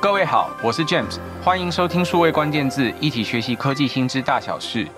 各位好，我是 James，欢迎收听数位关键字，一起学习科技新知大小事。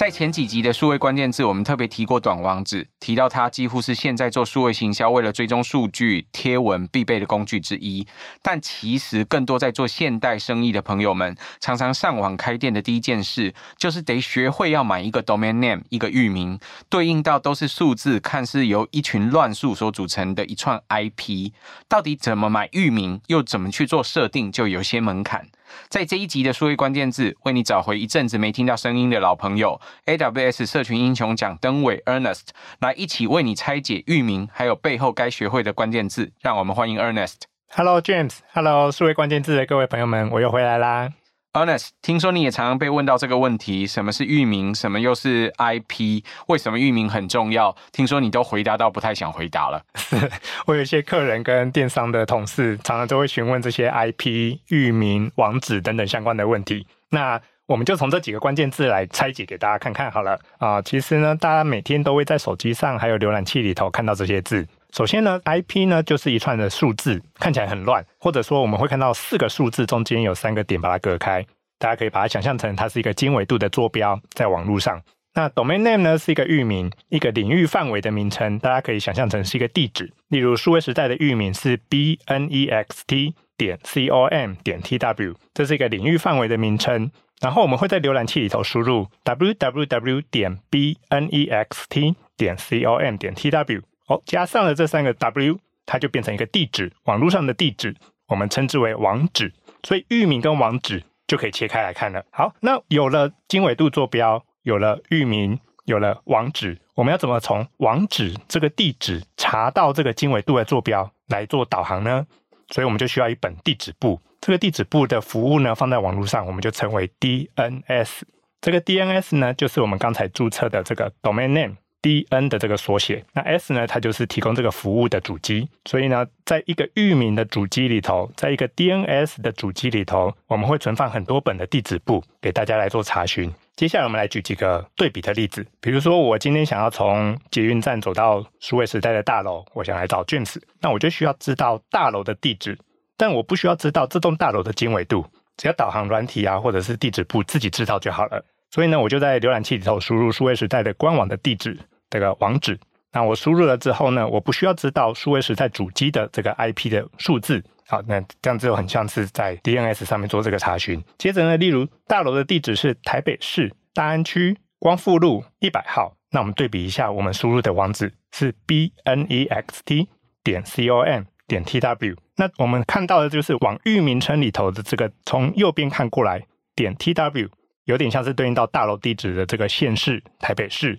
在前几集的数位关键字，我们特别提过短网址，提到它几乎是现在做数位行销为了追踪数据、贴文必备的工具之一。但其实更多在做现代生意的朋友们，常常上网开店的第一件事，就是得学会要买一个 domain name，一个域名，对应到都是数字，看似由一群乱数所组成的一串 IP。到底怎么买域名，又怎么去做设定，就有些门槛。在这一集的数位关键字，为你找回一阵子没听到声音的老朋友，AWS 社群英雄奖灯尾 Ernest 来一起为你拆解域名，还有背后该学会的关键字。让我们欢迎 Ernest。Hello James，Hello 数位关键字的各位朋友们，我又回来啦。Ernest，听说你也常常被问到这个问题：什么是域名？什么又是 IP？为什么域名很重要？听说你都回答到不太想回答了。我有一些客人跟电商的同事，常常都会询问这些 IP、域名、网址等等相关的问题。那我们就从这几个关键字来拆解给大家看看好了。啊，其实呢，大家每天都会在手机上还有浏览器里头看到这些字。首先呢，IP 呢就是一串的数字，看起来很乱，或者说我们会看到四个数字中间有三个点把它隔开，大家可以把它想象成它是一个经纬度的坐标在网络上。那 domain name 呢是一个域名，一个领域范围的名称，大家可以想象成是一个地址。例如数位时代的域名是 bnext 点 com 点 tw，这是一个领域范围的名称。然后我们会在浏览器里头输入 www 点 bnext 点 com 点 tw。哦，加上了这三个 W，它就变成一个地址，网络上的地址，我们称之为网址。所以域名跟网址就可以切开来看了。好，那有了经纬度坐标，有了域名，有了网址，我们要怎么从网址这个地址查到这个经纬度的坐标来做导航呢？所以我们就需要一本地址簿。这个地址簿的服务呢，放在网络上，我们就称为 DNS。这个 DNS 呢，就是我们刚才注册的这个 domain name。D N 的这个缩写，那 S 呢？它就是提供这个服务的主机。所以呢，在一个域名的主机里头，在一个 D N S 的主机里头，我们会存放很多本的地址簿给大家来做查询。接下来，我们来举几个对比的例子。比如说，我今天想要从捷运站走到数位时代的大楼，我想来找 James，那我就需要知道大楼的地址，但我不需要知道这栋大楼的经纬度，只要导航软体啊，或者是地址簿自己知道就好了。所以呢，我就在浏览器里头输入数位时代的官网的地址。这个网址，那我输入了之后呢，我不需要知道数位时代主机的这个 IP 的数字，好，那这样子就很像是在 DNS 上面做这个查询。接着呢，例如大楼的地址是台北市大安区光复路一百号，那我们对比一下，我们输入的网址是 bnext 点 com 点 tw，那我们看到的就是网域名称里头的这个从右边看过来点 tw，有点像是对应到大楼地址的这个县市台北市。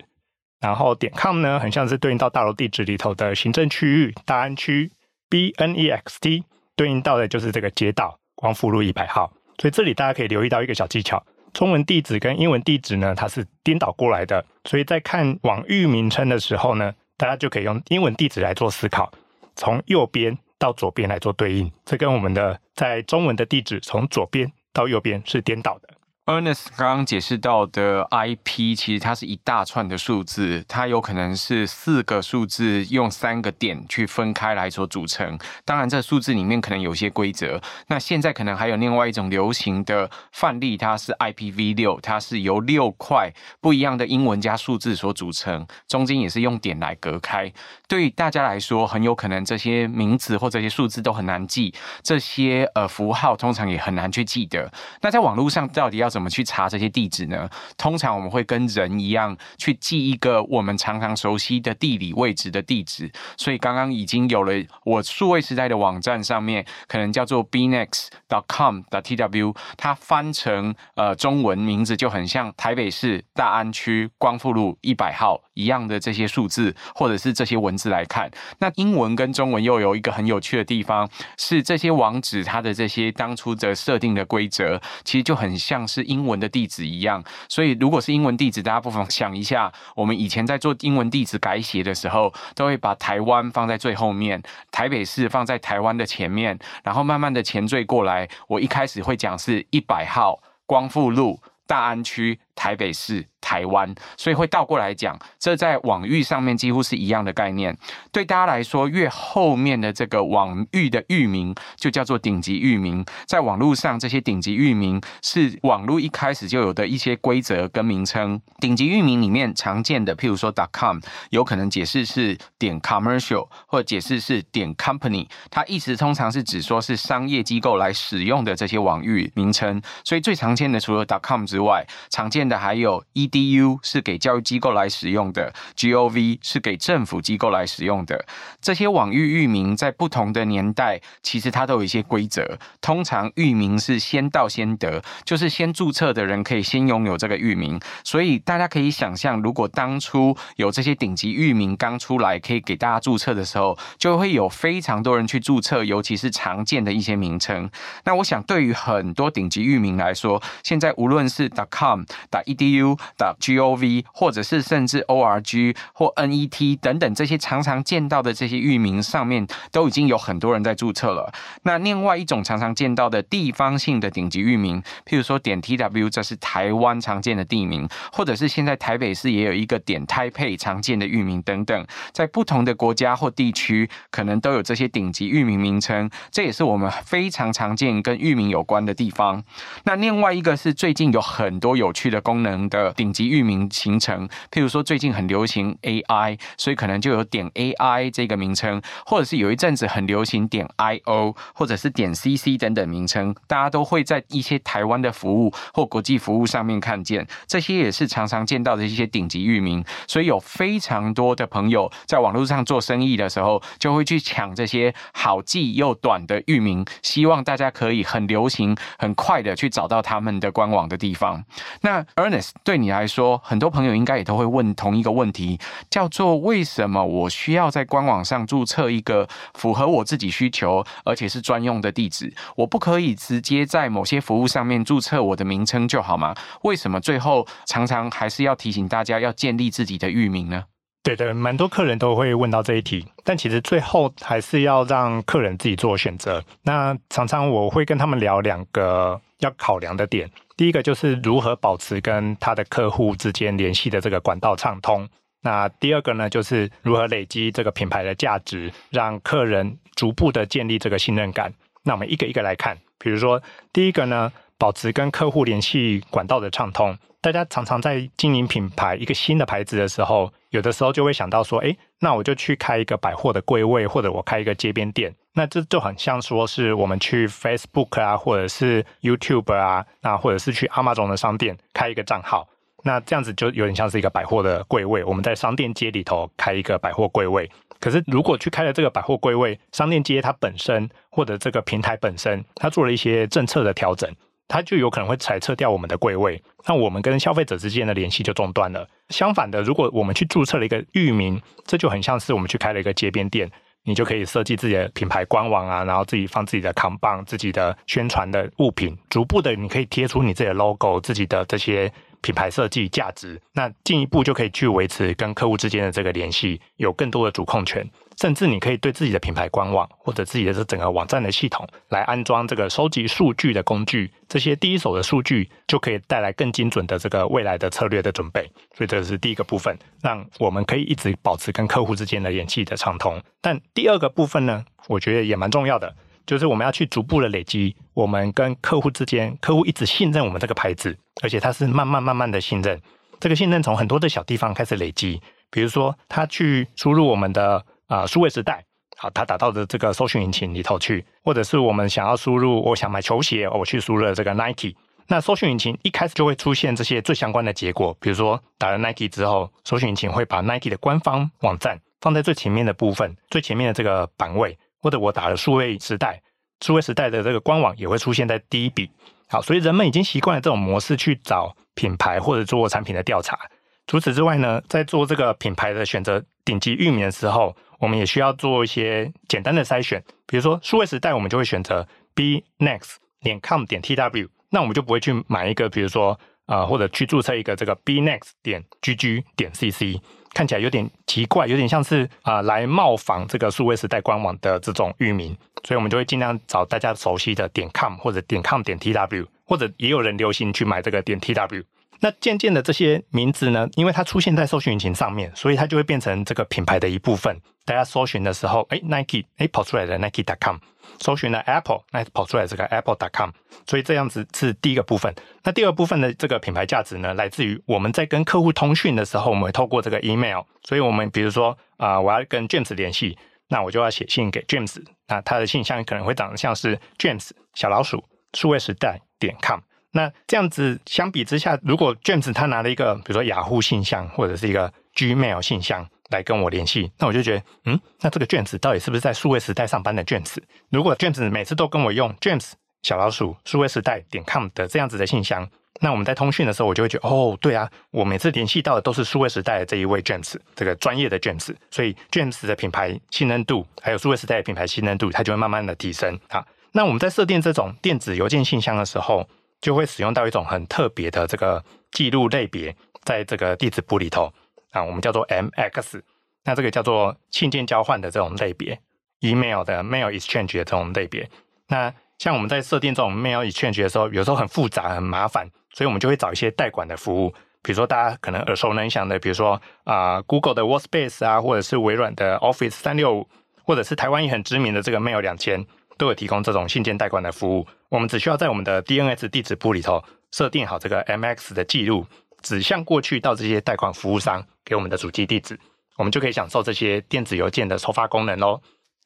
然后点 com 呢，很像是对应到大楼地址里头的行政区域大安区，bnext 对应到的就是这个街道光复路一百号。所以这里大家可以留意到一个小技巧，中文地址跟英文地址呢，它是颠倒过来的。所以在看网域名称的时候呢，大家就可以用英文地址来做思考，从右边到左边来做对应。这跟我们的在中文的地址从左边到右边是颠倒的。Ernest 刚刚解释到的 IP，其实它是一大串的数字，它有可能是四个数字用三个点去分开来所组成。当然，这数字里面可能有些规则。那现在可能还有另外一种流行的范例，它是 IPv6，它是由六块不一样的英文加数字所组成，中间也是用点来隔开。对于大家来说，很有可能这些名词或这些数字都很难记，这些呃符号通常也很难去记得。那在网络上到底要怎么去查这些地址呢？通常我们会跟人一样去记一个我们常常熟悉的地理位置的地址。所以刚刚已经有了我数位时代的网站上面，可能叫做 bnext.com.tw，它翻成呃中文名字就很像台北市大安区光复路一百号一样的这些数字或者是这些文字来看。那英文跟中文又有一个很有趣的地方，是这些网址它的这些当初的设定的规则，其实就很像是。英文的地址一样，所以如果是英文地址，大家不妨想一下，我们以前在做英文地址改写的时候，都会把台湾放在最后面，台北市放在台湾的前面，然后慢慢的前缀过来。我一开始会讲是一百号光复路大安区台北市。台湾，所以会倒过来讲，这在网域上面几乎是一样的概念。对大家来说，越后面的这个网域的域名就叫做顶级域名。在网络上，这些顶级域名是网络一开始就有的一些规则跟名称。顶级域名里面常见的，譬如说 .com，有可能解释是点 commercial，或解释是点 company。它意思通常是指说是商业机构来使用的这些网域名称。所以最常见的除了 .com 之外，常见的还有 e DU 是给教育机构来使用的，GOV 是给政府机构来使用的。这些网域域名在不同的年代，其实它都有一些规则。通常域名是先到先得，就是先注册的人可以先拥有这个域名。所以大家可以想象，如果当初有这些顶级域名刚出来，可以给大家注册的时候，就会有非常多人去注册，尤其是常见的一些名称。那我想，对于很多顶级域名来说，现在无论是 .com、打 .edu、打 .gov，或者是甚至 org 或 net 等等这些常常见到的这些域名上面，都已经有很多人在注册了。那另外一种常常见到的地方性的顶级域名，譬如说点 tw，这是台湾常见的地名，或者是现在台北市也有一个点 Taipei 常见的域名等等，在不同的国家或地区，可能都有这些顶级域名名称。这也是我们非常常见跟域名有关的地方。那另外一个是最近有很多有趣的功能的顶级域名形成，譬如说最近很流行 AI，所以可能就有点 AI 这个名称，或者是有一阵子很流行点 IO，或者是点 CC 等等名称，大家都会在一些台湾的服务或国际服务上面看见，这些也是常常见到的一些顶级域名，所以有非常多的朋友在网络上做生意的时候，就会去抢这些好记又短的域名，希望大家可以很流行、很快的去找到他们的官网的地方。那 Earnest 对你来说，很多朋友应该也都会问同一个问题，叫做为什么我需要在官网上注册一个符合我自己需求，而且是专用的地址？我不可以直接在某些服务上面注册我的名称就好吗？为什么最后常常还是要提醒大家要建立自己的域名呢？对的，蛮多客人都会问到这一题，但其实最后还是要让客人自己做选择。那常常我会跟他们聊两个要考量的点。第一个就是如何保持跟他的客户之间联系的这个管道畅通。那第二个呢，就是如何累积这个品牌的价值，让客人逐步的建立这个信任感。那我们一个一个来看，比如说第一个呢，保持跟客户联系管道的畅通。大家常常在经营品牌一个新的牌子的时候，有的时候就会想到说，哎，那我就去开一个百货的柜位，或者我开一个街边店。那这就很像说是我们去 Facebook 啊，或者是 YouTube 啊，那或者是去 Amazon 的商店开一个账号。那这样子就有点像是一个百货的柜位，我们在商店街里头开一个百货柜位。可是如果去开了这个百货柜位，商店街它本身或者这个平台本身，它做了一些政策的调整。它就有可能会裁撤掉我们的柜位，那我们跟消费者之间的联系就中断了。相反的，如果我们去注册了一个域名，这就很像是我们去开了一个街边店，你就可以设计自己的品牌官网啊，然后自己放自己的扛棒、自己的宣传的物品，逐步的你可以贴出你自己的 logo、自己的这些品牌设计价值，那进一步就可以去维持跟客户之间的这个联系，有更多的主控权。甚至你可以对自己的品牌官网或者自己的这整个网站的系统来安装这个收集数据的工具，这些第一手的数据就可以带来更精准的这个未来的策略的准备。所以这是第一个部分，让我们可以一直保持跟客户之间的联系的畅通。但第二个部分呢，我觉得也蛮重要的，就是我们要去逐步的累积我们跟客户之间，客户一直信任我们这个牌子，而且他是慢慢慢慢的信任。这个信任从很多的小地方开始累积，比如说他去输入我们的。啊，数位时代，好，他打到的这个搜寻引擎里头去，或者是我们想要输入，我想买球鞋，我去输入了这个 Nike，那搜寻引擎一开始就会出现这些最相关的结果，比如说打了 Nike 之后，搜寻引擎会把 Nike 的官方网站放在最前面的部分，最前面的这个版位，或者我打了数位时代，数位时代的这个官网也会出现在第一笔。好，所以人们已经习惯了这种模式去找品牌或者做产品的调查。除此之外呢，在做这个品牌的选择顶级域名的时候，我们也需要做一些简单的筛选，比如说数位时代，我们就会选择 b next 点 com 点 tw，那我们就不会去买一个，比如说呃，或者去注册一个这个 b next 点 gg 点 cc，看起来有点奇怪，有点像是啊、来冒仿这个数位时代官网的这种域名，所以我们就会尽量找大家熟悉的点 com 或者点 com 点 tw，或者也有人流行去买这个点 tw。那渐渐的这些名字呢，因为它出现在搜寻引擎上面，所以它就会变成这个品牌的一部分。大家搜寻的时候，哎，Nike，哎，跑出来的 Nike.com，搜寻了 Apple，那跑出来这个 Apple.com，所以这样子是第一个部分。那第二部分的这个品牌价值呢，来自于我们在跟客户通讯的时候，我们会透过这个 email，所以我们比如说啊、我要跟 James 联系，那我就要写信给 James，那他的信箱可能会长得像是 James 小老鼠数位时代点 com。那这样子相比之下，如果 James 他拿了一个比如说雅虎信箱或者是一个 Gmail 信箱来跟我联系，那我就觉得，嗯，那这个 James 到底是不是在数位时代上班的 James？如果 James 每次都跟我用 James 小老鼠数位时代点 com 的这样子的信箱，那我们在通讯的时候，我就会觉得，哦，对啊，我每次联系到的都是数位时代的这一位 James，这个专业的 James，所以 James 的品牌信任度还有数位时代的品牌信任度，它就会慢慢的提升啊。那我们在设定这种电子邮件信箱的时候，就会使用到一种很特别的这个记录类别，在这个地址簿里头啊，我们叫做 MX，那这个叫做信件交换的这种类别，email 的 mail exchange 的这种类别。那像我们在设定这种 mail exchange 的时候，有时候很复杂很麻烦，所以我们就会找一些代管的服务，比如说大家可能耳熟能详的，比如说啊、Google 的 Workspace 啊，或者是微软的 Office 三六五，或者是台湾也很知名的这个 Mail 两千。都有提供这种信件代管的服务，我们只需要在我们的 DNS 地址簿里头设定好这个 MX 的记录，指向过去到这些贷款服务商给我们的主机地址，我们就可以享受这些电子邮件的收发功能喽。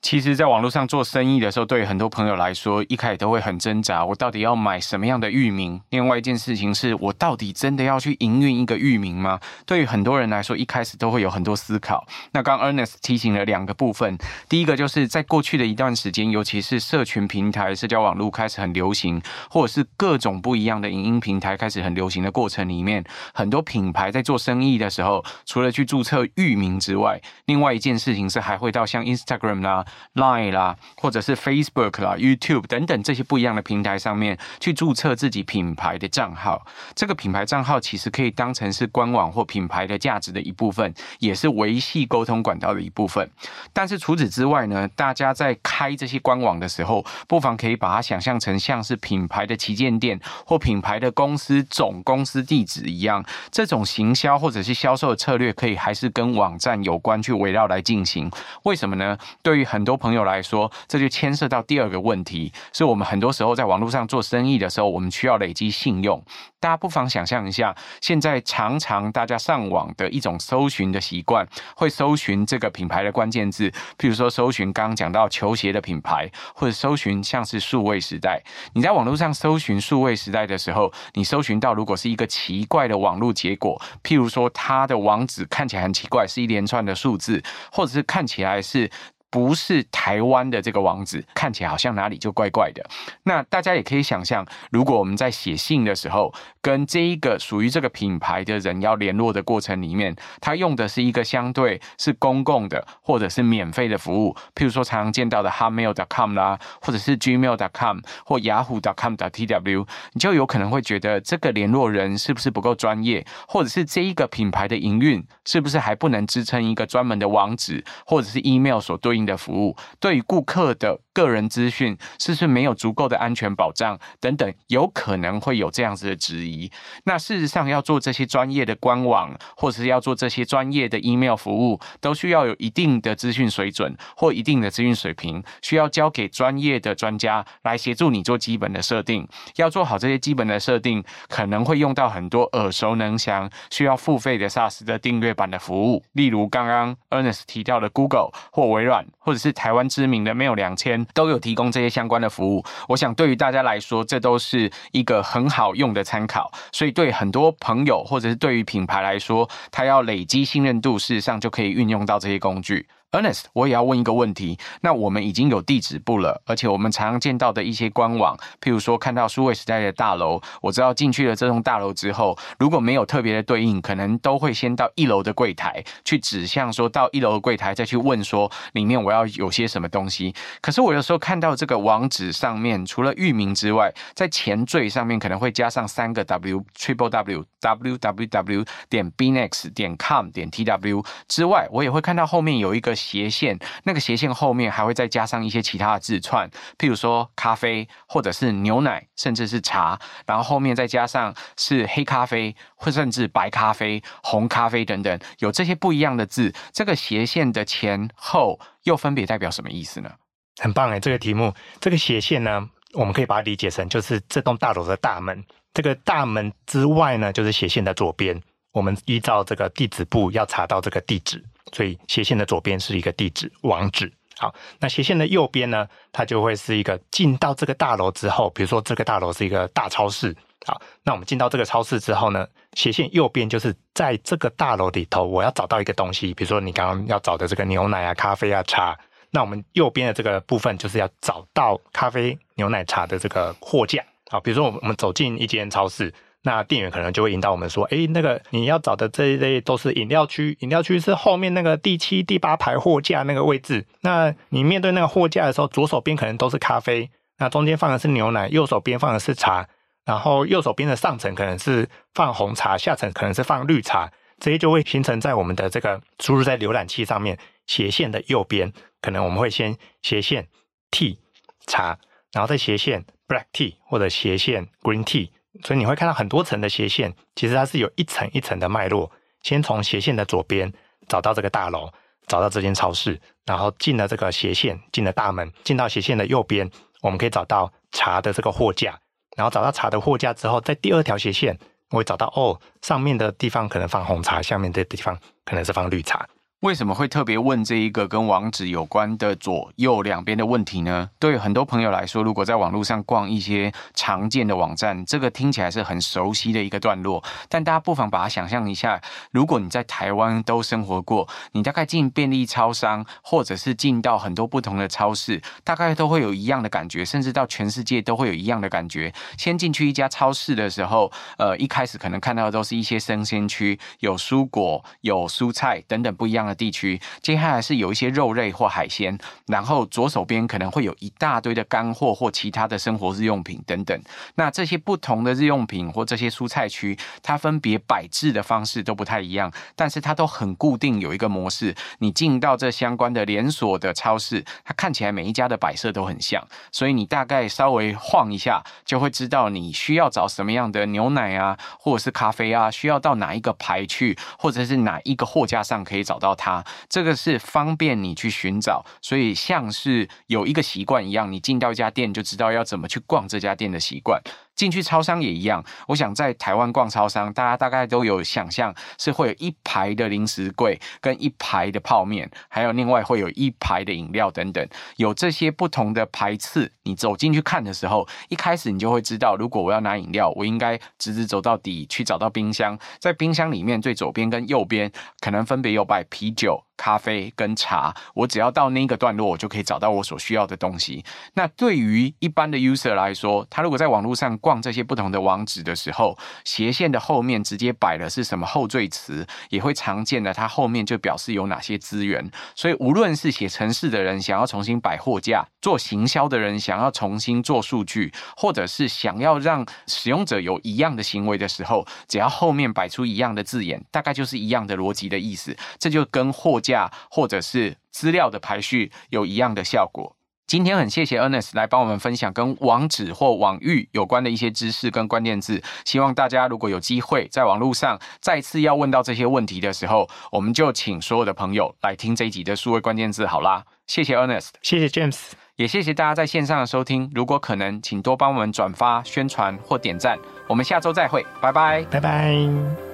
其实，在网络上做生意的时候，对于很多朋友来说，一开始都会很挣扎：我到底要买什么样的域名？另外一件事情是，我到底真的要去营运一个域名吗？对于很多人来说，一开始都会有很多思考。那刚 Ernest 提醒了两个部分，第一个就是在过去的一段时间，尤其是社群平台、社交网络开始很流行，或者是各种不一样的影音平台开始很流行的过程里面，很多品牌在做生意的时候，除了去注册域名之外，另外一件事情是还会到像 Instagram 啦。Line 啦，或者是 Facebook 啦、YouTube 等等这些不一样的平台上面去注册自己品牌的账号。这个品牌账号其实可以当成是官网或品牌的价值的一部分，也是维系沟通管道的一部分。但是除此之外呢，大家在开这些官网的时候，不妨可以把它想象成像是品牌的旗舰店或品牌的公司总公司地址一样。这种行销或者是销售的策略，可以还是跟网站有关去围绕来进行。为什么呢？对于很多朋友来说，这就牵涉到第二个问题，是我们很多时候在网络上做生意的时候，我们需要累积信用。大家不妨想象一下，现在常常大家上网的一种搜寻的习惯，会搜寻这个品牌的关键字，譬如说搜寻刚刚讲到球鞋的品牌，或者搜寻像是数位时代。你在网络上搜寻数位时代的时候，你搜寻到如果是一个奇怪的网络结果，譬如说它的网址看起来很奇怪，是一连串的数字，或者是看起来是。不是台湾的这个网址，看起来好像哪里就怪怪的。那大家也可以想象，如果我们在写信的时候，跟这一个属于这个品牌的人要联络的过程里面，他用的是一个相对是公共的或者是免费的服务，譬如说常常见到的 Hotmail.com 啦，或者是 Gmail.com 或 Yahoo.com.tw，你就有可能会觉得这个联络人是不是不够专业，或者是这一个品牌的营运是不是还不能支撑一个专门的网址或者是 email 所对应的服务，对于顾客的个人资讯是不是没有足够的安全保障等等，有可能会有这样子的质疑。那事实上，要做这些专业的官网，或者是要做这些专业的 email 服务，都需要有一定的资讯水准或一定的资讯水平，需要交给专业的专家来协助你做基本的设定。要做好这些基本的设定，可能会用到很多耳熟能详、需要付费的 SaaS 的订阅版的服务，例如刚刚 Ernest 提到的 Google 或微软。或者是台湾知名的 Mail 两千都有提供这些相关的服务，我想对于大家来说，这都是一个很好用的参考。所以对很多朋友或者是对于品牌来说，他要累积信任度，事实上就可以运用到这些工具。Ernest，我也要问一个问题。那我们已经有地址簿了，而且我们常常见到的一些官网，譬如说看到数位时代的大楼，我知道进去了这栋大楼之后，如果没有特别的对应，可能都会先到一楼的柜台去指向，说到一楼的柜台再去问说里面我要有些什么东西。可是我有时候看到这个网址上面，除了域名之外，在前缀上面可能会加上三个 W triple W W W W 点 b n e x 点 com 点 T W 之外，我也会看到后面有一个。斜线，那个斜线后面还会再加上一些其他的字串，譬如说咖啡，或者是牛奶，甚至是茶，然后后面再加上是黑咖啡，或甚至白咖啡、红咖啡等等，有这些不一样的字，这个斜线的前后又分别代表什么意思呢？很棒哎，这个题目，这个斜线呢，我们可以把它理解成就是这栋大楼的大门，这个大门之外呢，就是斜线的左边。我们依照这个地址簿要查到这个地址，所以斜线的左边是一个地址网址。好，那斜线的右边呢，它就会是一个进到这个大楼之后，比如说这个大楼是一个大超市。好，那我们进到这个超市之后呢，斜线右边就是在这个大楼里头，我要找到一个东西，比如说你刚刚要找的这个牛奶啊、咖啡啊、茶。那我们右边的这个部分就是要找到咖啡、牛奶、茶的这个货架。好，比如说我们走进一间超市。那店员可能就会引导我们说：“哎，那个你要找的这一类都是饮料区，饮料区是后面那个第七、第八排货架那个位置。那你面对那个货架的时候，左手边可能都是咖啡，那中间放的是牛奶，右手边放的是茶，然后右手边的上层可能是放红茶，下层可能是放绿茶，这些就会形成在我们的这个输入在浏览器上面斜线的右边，可能我们会先斜线 Tea 茶，然后再斜线 Black Tea 或者斜线 Green Tea。”所以你会看到很多层的斜线，其实它是有一层一层的脉络。先从斜线的左边找到这个大楼，找到这间超市，然后进了这个斜线，进了大门，进到斜线的右边，我们可以找到茶的这个货架。然后找到茶的货架之后，在第二条斜线，我会找到哦，上面的地方可能放红茶，下面的地方可能是放绿茶。为什么会特别问这一个跟网址有关的左右两边的问题呢？对很多朋友来说，如果在网络上逛一些常见的网站，这个听起来是很熟悉的一个段落。但大家不妨把它想象一下，如果你在台湾都生活过，你大概进便利超商，或者是进到很多不同的超市，大概都会有一样的感觉，甚至到全世界都会有一样的感觉。先进去一家超市的时候，呃，一开始可能看到的都是一些生鲜区，有蔬果、有蔬菜等等不一样的地区，接下来是有一些肉类或海鲜，然后左手边可能会有一大堆的干货或其他的生活日用品等等。那这些不同的日用品或这些蔬菜区，它分别摆置的方式都不太一样，但是它都很固定，有一个模式。你进到这相关的连锁的超市，它看起来每一家的摆设都很像，所以你大概稍微晃一下，就会知道你需要找什么样的牛奶啊，或者是咖啡啊，需要到哪一个排去，或者是哪一个货架上可以找到。它这个是方便你去寻找，所以像是有一个习惯一样，你进到一家店就知道要怎么去逛这家店的习惯。进去超商也一样，我想在台湾逛超商，大家大概都有想象，是会有一排的零食柜，跟一排的泡面，还有另外会有一排的饮料等等，有这些不同的排次。你走进去看的时候，一开始你就会知道，如果我要拿饮料，我应该直直走到底去找到冰箱，在冰箱里面最左边跟右边可能分别有摆啤酒。咖啡跟茶，我只要到那个段落，我就可以找到我所需要的东西。那对于一般的 user 来说，他如果在网络上逛这些不同的网址的时候，斜线的后面直接摆的是什么后缀词，也会常见的，它后面就表示有哪些资源。所以无论是写程式的人想要重新摆货架，做行销的人想要重新做数据，或者是想要让使用者有一样的行为的时候，只要后面摆出一样的字眼，大概就是一样的逻辑的意思。这就跟货架或者是资料的排序有一样的效果。今天很谢谢 Ernest 来帮我们分享跟网址或网域有关的一些知识跟关键字。希望大家如果有机会在网络上再次要问到这些问题的时候，我们就请所有的朋友来听这一集的数位关键字好啦。谢谢 Ernest，谢谢 James，也谢谢大家在线上的收听。如果可能，请多帮我们转发、宣传或点赞。我们下周再会，拜拜，拜拜。